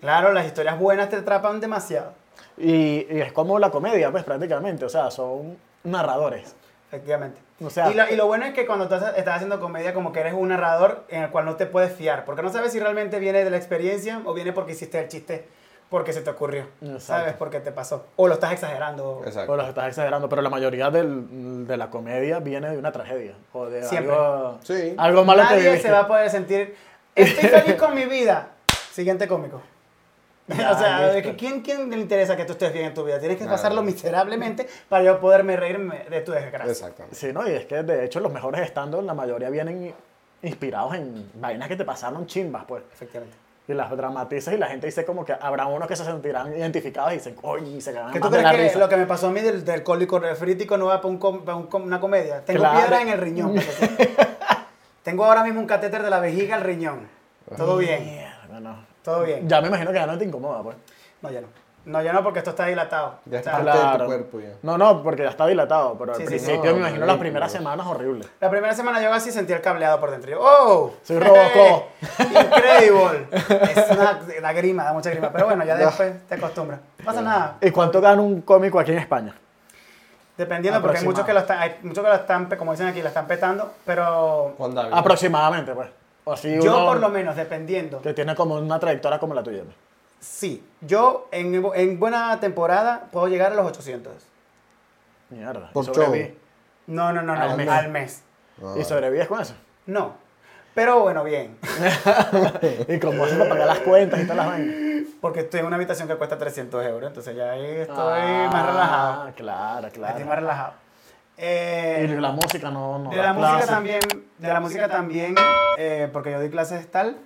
Claro, las historias buenas te atrapan demasiado. Y, y es como la comedia, pues prácticamente. O sea, son narradores. Efectivamente. O sea- y, lo, y lo bueno es que cuando tú haces- estás haciendo comedia, como que eres un narrador en el cual no te puedes fiar. Porque no sabes si realmente viene de la experiencia o viene porque hiciste el chiste porque se te ocurrió. Exacto. ¿Sabes? Porque te pasó. O lo estás exagerando. Exacto. O los estás exagerando, pero la mayoría del- de la comedia viene de una tragedia. O de Siempre. algo, Sí. algo malo Nadie se va a poder sentir. Estoy feliz con mi vida. Siguiente cómico. Ya, o sea, es que ¿quién, ¿quién le interesa que tú estés bien en tu vida? Tienes que Nada. pasarlo miserablemente para yo poderme reírme de tu desgracia. Exactamente. Sí, ¿no? Y es que de hecho los mejores estando la mayoría vienen inspirados en vainas que te pasaron chimbas, pues. Efectivamente. Y las dramatizas y la gente dice como que habrá unos que se sentirán identificados y dicen, oye, y se cagan ¿Qué más tú de crees la que risa. lo que me pasó a mí del, del cólico nefrítico no va para, un com- para un com- una comedia? Tengo Claro. piedra en el riñón. sepas. Tengo ahora mismo un catéter de la vejiga al riñón. Todo bien, Mierda, no. Todo bien. Ya me imagino que ya no te incomoda, pues. No, ya no. No, ya no, porque esto está dilatado. Ya está. Parte de tu cuerpo ya. No, no, porque ya está dilatado, pero al Sí, sí, principio no, me imagino no, las primeras no. semanas horrible. La primera semana yo así sentí el cableado por dentro. Yo, ¡oh! Soy Robocop. Incredible. Es una, da grima, da mucha grima. Pero bueno, ya después te acostumbras. No pasa nada. ¿Y cuánto gana un cómico aquí en España? Dependiendo, porque hay muchos que lo están, hay muchos que lo están, pe- como dicen aquí, lo están petando. Pero Juan David. Aproximadamente, pues. O yo uno por lo menos, dependiendo. que tiene como una trayectoria como la tuya. Sí, yo en, en buena temporada puedo llegar a los 800. Mierda. Por y sobrevives. No, no, no, no, Al mes. al mes. Ah, ¿Y sobrevives con eso? No. Pero bueno, bien. ¿Y cómo haces para pagar las cuentas y todas las vainas? Porque estoy en una habitación que cuesta 300 euros, entonces ya ahí estoy Ah, más relajado. Claro, Estoy claro. más relajado. Y Eh, la música no, no de la música también, de la música también, eh, porque yo doy clases tal,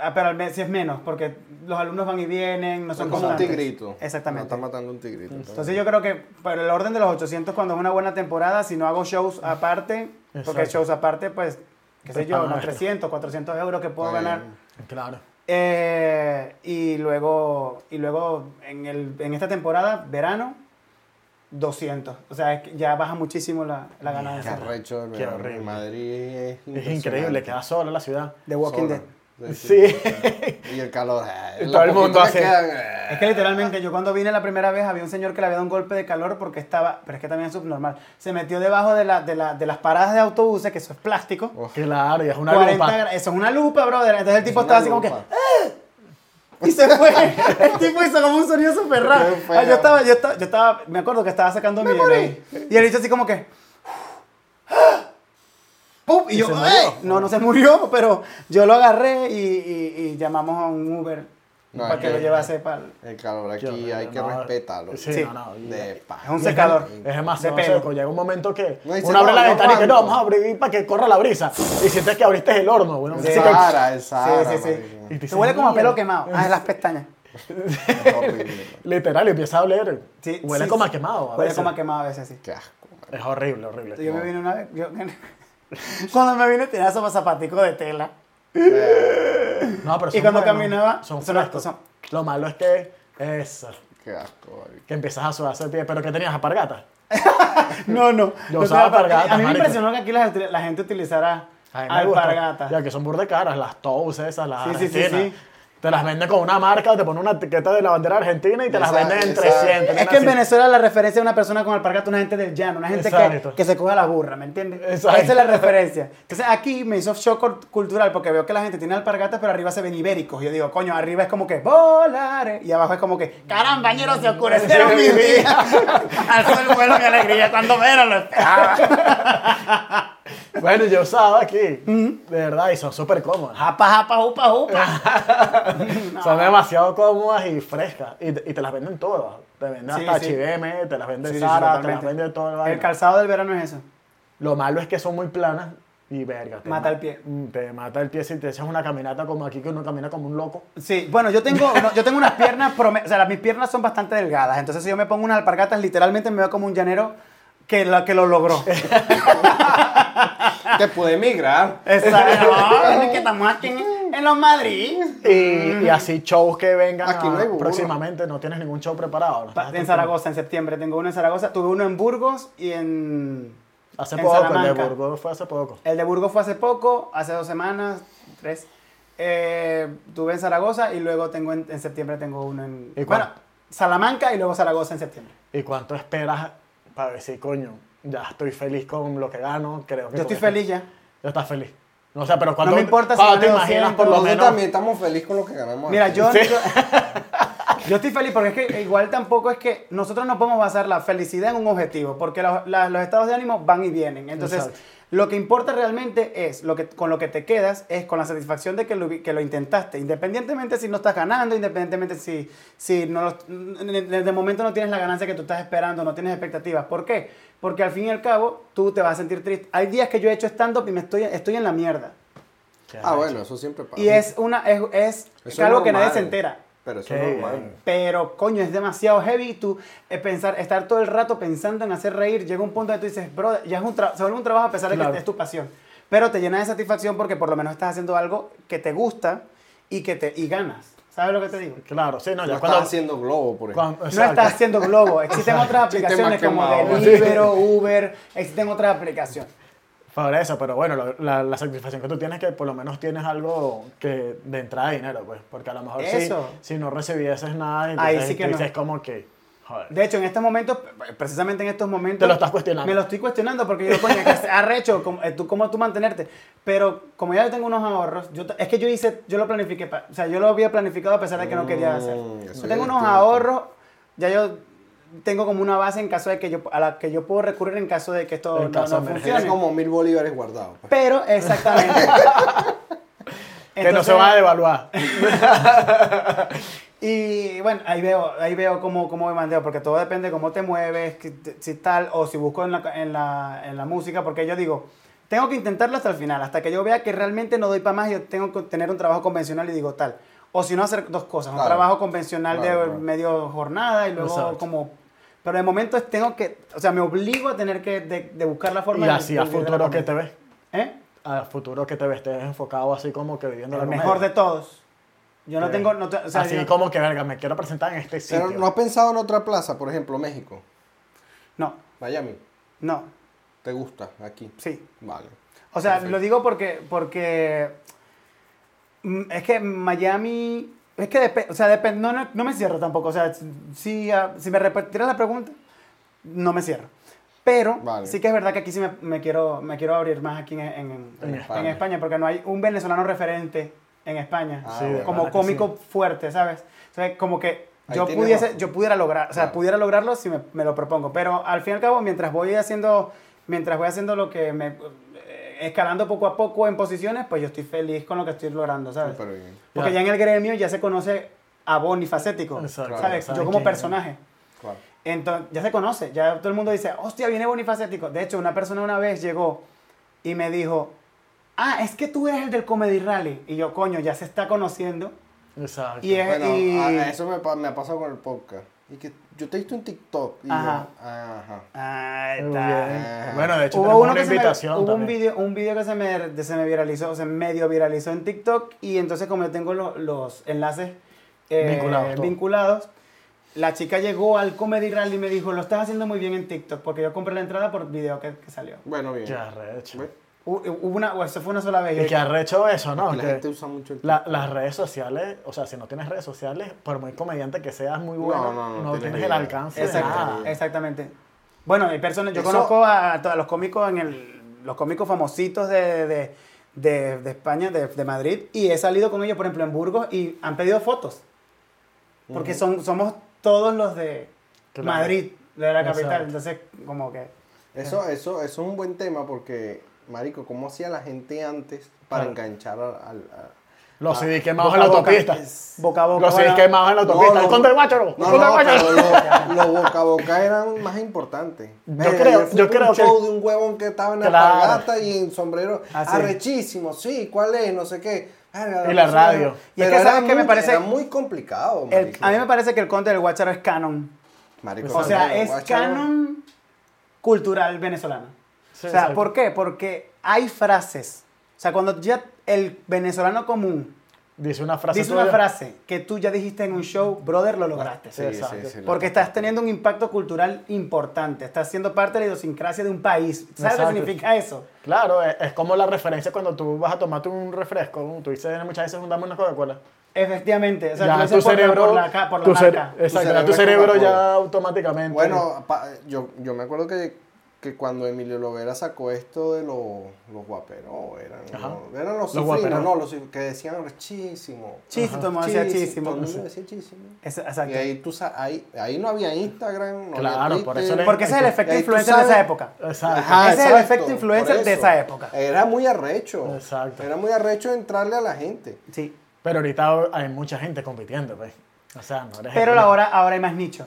ah, pero al mes sí es menos, porque los alumnos van y vienen, no son Como un tigrito. Exactamente. No está matando un tigrito. Entonces yo creo que por el orden de los 800 cuando es una buena temporada, si no hago shows aparte, porque Exacto. shows aparte, pues, qué sé Pues yo, unos extra. 300, 400 euros que puedo Está ganar. Claro. Eh, y luego, y luego en, el, en esta temporada, verano, 200. O sea, es que ya baja muchísimo la, la Qué ganancia. arrecho el Qué horrible. Madrid es Es increíble, queda sola la ciudad. The Walking. Dead. Sí. Y el calor. eh, Y todo el mundo hace- quedan, eh. Es que literalmente yo cuando vine la primera vez había un señor que le había dado un golpe de calor porque estaba, pero es que también es subnormal, se metió debajo de, la, de, la, de las paradas de autobuses, que eso es plástico. Uf, Claro, y es una 40 lupa. gra- Eso es una lupa, brother. Entonces el tipo es estaba así como que... lupa. Y se fue. El tipo hizo como un sonido súper raro. Ah, Yo estaba, yo estaba, yo estaba, me acuerdo que estaba sacando mi DNI. Y él hizo así como que. ¡Pum! Y, ¿Y yo, se murió? ¡ay! No, no se murió, pero yo lo agarré y, y- y llamamos a un Uber No, para que que- lo llevase para. El calor aquí Qué hay que no. respetarlo. Sí, Sí. no, De Es un secador. Es, es demasiado de seco. Llega un momento que dice, uno abre la ventana y que no, vamos a abrir para que corra la brisa. Y sientes que abriste el horno. Bueno, Sí. que- Sahara, Sahara, sí, sí. marico. Y te huele como a pelo quemado. Ah, en las pestañas. Es horrible. Literal, y empieza a oler. Sí, huele sí, como sí. a quemado. A Huele veces. como a quemado a veces, sí. Qué asco. Es horrible, horrible. Yo me vine una vez. yo- cuando me vine tenía esos zapaticos de tela. No, pero Y son cuando buenos, caminaba, son son- frescos. son- Lo malo es que. Eso. Qué asco, marico. Que empiezas a sudarse el pie. ¿Pero qué tenías? ¿Apargata? No, no. Yo No usaba tenía alpargatas, A mí me marico. impresionó que aquí la, la gente utilizara Alpargatas. Ya que son burde caras, las Toast esas, las Sí, sí, sí. Te las venden con una marca, te ponen una etiqueta de la bandera argentina y te las venden en exacto. 300. Es que en. Venezuela la referencia de una persona con alpargata es una gente del llano, una gente que, que se coge a la burra, ¿me entiendes? Exacto. Esa es la referencia. Entonces aquí me hizo shock cult- cultural porque veo que la gente tiene alpargatas, pero arriba se ven ibéricos. Yo digo, coño, arriba es como que volaré. Y abajo es como que, carambañero, se oscurecieron mis días. Alzó el vuelo, mi alegría, cuando menos lo esperaba. Bueno, yo usaba aquí, de verdad, y son súper cómodas. Japa, japa, jupa, jupa. Son demasiado cómodas y frescas. Y, te- y te las venden todas. Te venden Sí, hasta sí. H&M, te las venden Sí, sí, Zara, te las totalmente. venden todo el El vaina. calzado del verano es eso. Lo malo es que son muy planas y verga. te Mata ma- el pie. Mm, Te mata el pie si te echas una caminata como aquí que uno camina como un loco. Sí, bueno, yo tengo, no, yo tengo unas piernas, prome- o sea, las- mis piernas son bastante delgadas, entonces si yo me pongo unas alpargatas, literalmente me veo como un llanero que lo, que lo logró. Te pude emigrar. Exacto. No, que estamos aquí en, en los Madrid. Y, y así shows que vengan Aquí no hay próximamente, no tienes ningún show preparado. ¿no? En Zaragoza, en septiembre, tengo uno en Zaragoza, tuve uno en Burgos y en... Hace en poco, el de. Burgos fue hace poco. El de Burgos fue hace poco, hace dos semanas, tres. Eh, tuve en Zaragoza y luego tengo en, en septiembre tengo uno en... ¿Y bueno? Salamanca y luego Zaragoza en septiembre. ¿Y cuánto esperas para decir, coño, ya estoy feliz con lo que gano? Creo que Yo estoy esto- feliz ya. Ya estás feliz. O sea, pero cuando me importa si te imaginas 200, por lo Nosotros menos... también estamos felices con lo que ganamos. Mira, yo, Sí. yo, estoy feliz porque es que igual tampoco es que nosotros no podemos basar la felicidad en un objetivo, porque los, los estados de ánimo van y vienen. Entonces, Exacto. Lo que importa realmente es, lo que, con lo que te quedas, es con la satisfacción de que lo, que lo intentaste, independientemente si no estás ganando, independientemente si, si no, de momento no tienes la ganancia que tú estás esperando, no tienes expectativas. ¿Por qué? Porque al fin y al cabo tú te vas a sentir triste. Hay días que yo he hecho stand-up y me estoy, estoy en la mierda. Ah, bueno, eso siempre pasa. Y es, una, es, es algo es que nadie normal. se entera. Pero eso es normal. Pero, coño, es demasiado heavy tú eh, pensar, estar todo el rato pensando en hacer reír. Llega un punto donde tú dices, bro, ya es un se vuelve un trabajo a pesar de Claro. que es tu pasión. Pero te llena de satisfacción porque por lo menos estás haciendo algo que te gusta y que te y ganas. ¿Sabes lo que te digo? Claro, sí, no, No ya estás cuando... haciendo globo, por ejemplo. cuando- No estás haciendo Globo. Existen otras aplicaciones como. Deliveroo, Uber. Existen otras aplicaciones. Por eso, pero bueno, lo- la, la satisfacción que tú tienes es que por lo menos tienes algo que de entrada de dinero, pues, porque a lo mejor si, Eso. si no recibieses nada, Ahí entonces sí que no. dices como que, joder, De hecho, en estos momentos, precisamente en estos momentos... Te lo estás cuestionando. Me lo estoy cuestionando porque yo, coño, que arrecho, ¿cómo, eh, tú, ¿cómo tú mantenerte? Pero como ya yo tengo unos ahorros, yo, es que yo hice, yo lo planifiqué, o sea, yo lo había planificado a pesar de que no quería hacer. Mm, Yo tengo unos ahorros, ya yo tengo como una base en caso de que yo, a la que yo puedo recurrir en caso de que esto En no, caso no funcione. Como mil bolívares guardados. pues. Pero, exactamente. que no se Entonces- va a devaluar. Y bueno, ahí veo, ahí veo cómo, cómo me mandeo, porque todo depende de cómo te mueves, si tal, o si busco en la, en, la, en la música, porque yo digo, tengo que intentarlo hasta el final, hasta que yo vea que realmente no doy para más, yo tengo que tener un trabajo convencional y digo tal. O si no, hacer dos cosas, un trabajo convencional Claro, de claro. medio jornada y luego Exacto. como... Pero de momento es- tengo que, o sea, me obligo a tener que de, de buscar la forma Y de- así de a futuro que te ves, ¿Eh? a futuro que te ves, estés enfocado así como que viviendo El la mejor de todos. Yo no tengo, no te- o sea, así yo- como que, verga, me quiero presentar en este sitio. Pero no has pensado en otra plaza, por ejemplo, México, no, Miami. no, ¿Te gusta aquí? sí. Vale. O sea, Perfecto. lo digo porque, porque mm, es que Miami, es que depende, o sea, depende, no, no, no me cierro tampoco, o sea, si, ah, si me repetieras la pregunta, no me cierro. Pero Vale. sí que es verdad que aquí sí me, me quiero, me quiero abrir más aquí en, en- en- En en España. España, porque no hay un venezolano referente en España, Ah, Sí, como cómico fuerte, ¿sabes? O sea, como que Ahí yo pudiese, razón. yo pudiera lograr, o sea, Claro. pudiera lograrlo si me, me lo propongo, pero al fin y al cabo, mientras voy haciendo, mientras voy haciendo lo que me, escalando poco a poco en posiciones, pues yo estoy feliz con lo que estoy logrando, ¿sabes? Súper bien. Porque Ya. ya en el gremio ya se conoce a Bonifacético, Exacto. ¿sabes? Yo como personaje. Claro. Entonces, ya se conoce, ya todo el mundo dice, hostia, viene Bonifacético. De hecho, una persona una vez llegó y me dijo, ah, es que tú eres el del Comedy Rally. Y yo, coño, ya se está conociendo. Exacto. Y es- Bueno, y- a- eso me, me ha pasado con el podcast. Y que yo te he visto en TikTok. Y yo, Ajá. ajá. Ahí Muy está. Ajá. Bueno, de hecho, Hubo una se me, invitación hubo un video, un video que se me, se me viralizó, se medio viralizó en TikTok y entonces como yo tengo lo- los enlaces eh, Vinculados, vinculados, la chica llegó al Comedy Rally y me dijo, lo estás haciendo muy bien en TikTok porque yo compré la entrada por video que, que salió. Bueno, bien. ¿Ves? Hu- Hubo una, eso fue una sola vez. Y que arrecho eso, ¿no? Aquí la gente usa mucho el la- las redes sociales, o sea, si no tienes redes sociales, por muy comediante que seas muy bueno, No, no, no no, tienes tienes el alcance de nada. exactamente. Bueno, hay personas, yo Eso- conozco a, a todos los cómicos en el, los cómicos famositos de, de, de- de España, de, de Madrid, y he salido con ellos, por ejemplo, en Burgos, y han pedido fotos. Porque son, somos todos los de Claro. Madrid, de la capital. Exacto. Entonces, como que. Eso, eso, eso es un buen tema porque, marico, ¿cómo hacía la gente antes para Claro. enganchar al... al- a- Los CDs quemados en la autopista. Boca a boca. Los CDs quemados en la autopista. El no. conde del guacharo. No, el no, los, boca a boca eran más importantes. Yo creo- yo un creo que- show de un huevón que estaba en la y en sombrero Ah, arrechísimo, sí, ¿cuál es? No sé qué. Y la radio. Y es que, ¿sabes qué me parece? Era muy complicado, el- a mí me parece que el Conde del Guacharo es canon. Marico, O sea, el es canon cultural venezolano. Sí, o sea, exacto. ¿por qué? Porque hay frases. O sea, cuando ya el venezolano común Dice una frase dice una frase que tú ya dijiste en un show, brother, lo lograste. Sí, sí, Exacto. sí, Porque estás teniendo un impacto cultural importante, estás siendo parte de la idiosincrasia de un país. ¿Sabes Exacto. qué significa eso? Claro, es, es como la referencia cuando tú vas a tomarte un refresco. Tú dices muchas veces un dame una Coca-Cola. Efectivamente, o sea, Ya tu cerebro. por la, por la tu cere- marca. exacto, cerebro ya tu cerebro ya automáticamente. Bueno, pa- yo, yo me acuerdo que, que cuando Emilio Lovera sacó esto de los, los guaperos, eran, no, eran los, Los no, los que decían chísimo. Chis, todo el mundo decía Chísimo, chísimo. Todo el mundo decía chísimo. Es- Y exacto. ahí, tú, ahí, ahí no había Instagram, no Claro, había por eso le- Porque ese es el efecto influencer de esa época. Exacto. Ajá, Ese es el exacto, efecto influencer de esa época. Era muy arrecho. Exacto. Era muy arrecho entrarle a la gente. Sí. Pero ahorita hay mucha gente compitiendo, pues. O sea, no eres Pero ahora, ahora hay más nicho.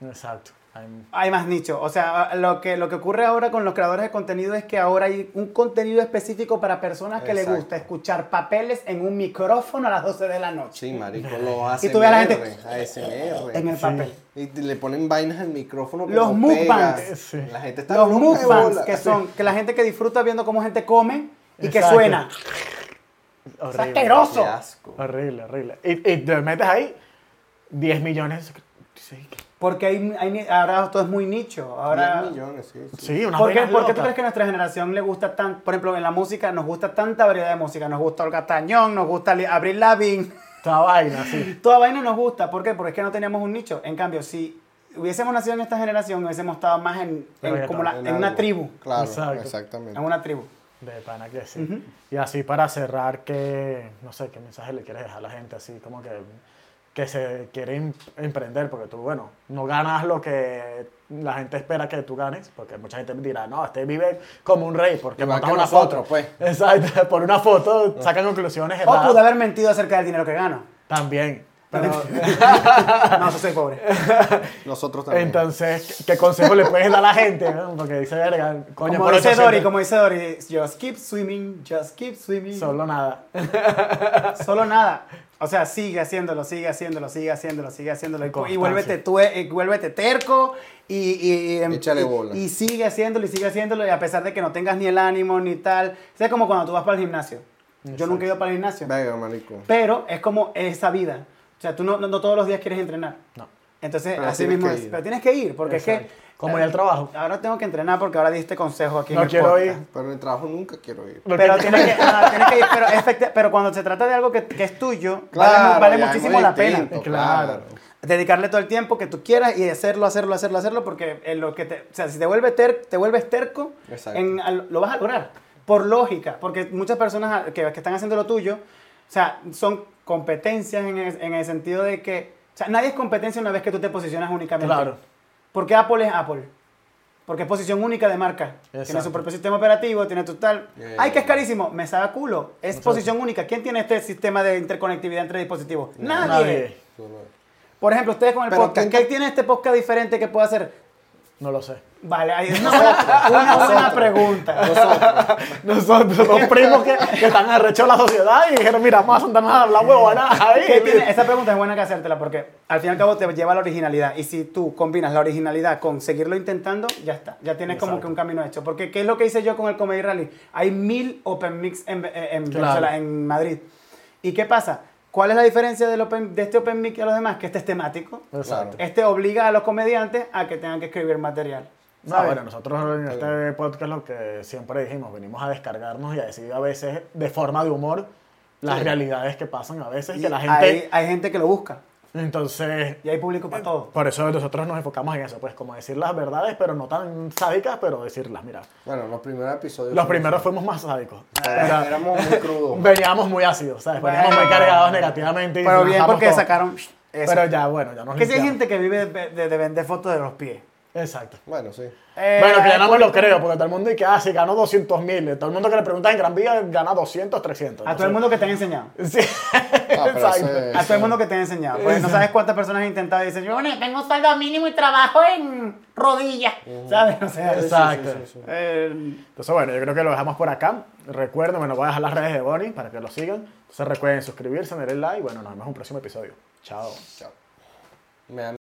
Exacto. Hay- Hay más nicho. O sea, lo que, lo que ocurre ahora con los creadores de contenido es que ahora hay un contenido específico para personas que les gusta escuchar papeles en un micrófono a las 12 de la noche. Sí, marico, lo hace Y tú ves a la gente- ASMR. En el Sí. papel. Y le ponen vainas al micrófono Los mukbangs. Sí. La gente está Los mukbangs, que son que la gente que disfruta viendo cómo gente come y que suena. Es asqueroso. Qué asco. Horrible, horrible. Y, y te metes ahí 10 millones. Sí, Porque hay, hay- ahora todo es muy nicho. Ahora, 10 millones, sí. sí. sí una ¿Por qué, por qué tú crees que a nuestra generación le gusta tan, por ejemplo, en la música nos gusta tanta variedad de música? Nos gusta Olga Tañón, nos gusta Avril Lavigne, Esta vaina, sí. toda vaina nos gusta. ¿Por qué? Porque es que no teníamos un nicho. En cambio, si hubiésemos nacido en esta generación, hubiésemos estado más en, en como la- En en una tribu. Claro, Exacto. exactamente. En una tribu. De pana que sí. Ujú. Y así para cerrar, que no sé, ¿qué mensaje le quieres dejar a la gente? Así como que, que se quiere em- emprender, porque tú, bueno, no ganas lo que la gente espera que tú ganes, porque mucha gente dirá, no, este vive como un rey, porque montas una nosotros, foto. pues. Exacto, por una foto sacan conclusiones O pude haber mentido acerca del dinero que gano. También. Pero, No, yo soy pobre. Nosotros también. entonces, ¿qué consejo le puedes dar a la gente? no? Porque dice, verga, coño, Como por dice 800, Dory, como dice Dory, just keep swimming, just keep swimming. Solo nada. Solo nada. O sea, sigue haciéndolo, sigue haciéndolo, sigue haciéndolo, sigue haciéndolo. Y, vuélvete, tú, y vuélvete terco y, y, y- Échale y- bola. y sigue haciéndolo y sigue haciéndolo. Y a pesar de que no tengas ni el ánimo ni tal. O sea, es como cuando tú vas para el gimnasio. Yo nunca he ido para el gimnasio. Venga, marico. Pero es como esa vida. O sea, tú no, no, no todos los días quieres entrenar. No. Entonces, Pero así mismo es. Pero tienes que ir, porque es que. Como ir al trabajo. Ahora tengo que entrenar porque ahora diste consejo aquí en No el quiero podcast. ir. Pero en el trabajo nunca quiero ir. Pero tienes que, no, tienes que ir, pero, efecti- pero cuando se trata de algo que, que es tuyo, vale, Claro, muchísimo la pena. Claro. Dedicarle todo el tiempo que tú quieras y hacerlo, hacerlo, hacerlo, hacerlo, porque en lo que te, o sea, si te, vuelve ter- te vuelves terco, Exacto. en- al- lo vas a lograr. Por lógica, porque muchas personas que, que están haciendo lo tuyo, o sea, son competencias en el, en el sentido de que, o sea, nadie es competencia una vez que tú te posicionas únicamente. Claro. Porque Apple es Apple. Porque es posición única de marca. Tiene su propio sistema operativo, tiene tu tal. Yeah, Ay, que es carísimo. Me sabe a culo. Es posición única. ¿Quién tiene este sistema de interconectividad entre dispositivos? Nadie. Nadie. Por ejemplo, ustedes con el Pero podcast. ¿quién ¿Qué tiene este podcast diferente que pueda hacer? No lo sé. Vale, ahí es una buena, una buena pregunta. Nosotros, los primos que, que están arrechos de la sociedad y dijeron, mira, vamos a sentarnos a hablar huevona. Esa pregunta es buena que hacértela porque al fin y al cabo te lleva a la originalidad. Y si tú combinas la originalidad con seguirlo intentando, ya está. Ya tienes como que un camino hecho. Porque ¿qué es lo que hice yo con el Comedy Rally? Hay mil Open Mix en, en, Claro. Venezuela, en Madrid. ¿Y qué pasa? ¿Cuál es la diferencia del open, de este Open Mic a los demás? Que este es temático. Exacto. Este obliga a los comediantes a que tengan que escribir material. No, ¿sabes? bueno, nosotros en este podcast lo que siempre dijimos, venimos a descargarnos y a decir a veces de forma de humor las Sí. realidades que pasan a veces y que la gente... hay, hay gente que lo busca. Entonces, Y hay público para todo. por eso nosotros nos enfocamos en eso, pues como decir las verdades, pero no tan sádicas, pero decirlas, mira. Bueno, los primeros episodios. Los primeros fuimos más sádicos. Era- éramos muy crudos. veníamos muy ácidos, ¿sabes? Veníamos Bueno. muy cargados negativamente. Pero bien porque todo. sacaron eso. Pero ya, bueno, ya nos que si hay gente que vive de, de- de vender fotos de los pies. Exacto. Bueno, sí. Eh, bueno, que ya no me lo creo, porque todo el mundo dice que, ah, sí, ganó 200 mil. Todo el mundo que le pregunta en Gran Vía gana 200, 300. A todo el mundo que te han enseñado. Sí, Ah, exacto. ese- A todo el mundo que te han enseñado. Porque no sabes cuántas personas han intentado y dicen, yo no, tengo saldo mínimo y trabajo en rodillas. ¿Sabes? O sea, Exacto. sí, sí, sí. eh, Entonces, bueno, yo creo que lo dejamos por acá. Recuerden, bueno, voy a dejar las redes de Bonnie para que lo sigan. Entonces, recuerden suscribirse, darle like. Bueno, nos vemos en un próximo episodio. Chao. Chao. Me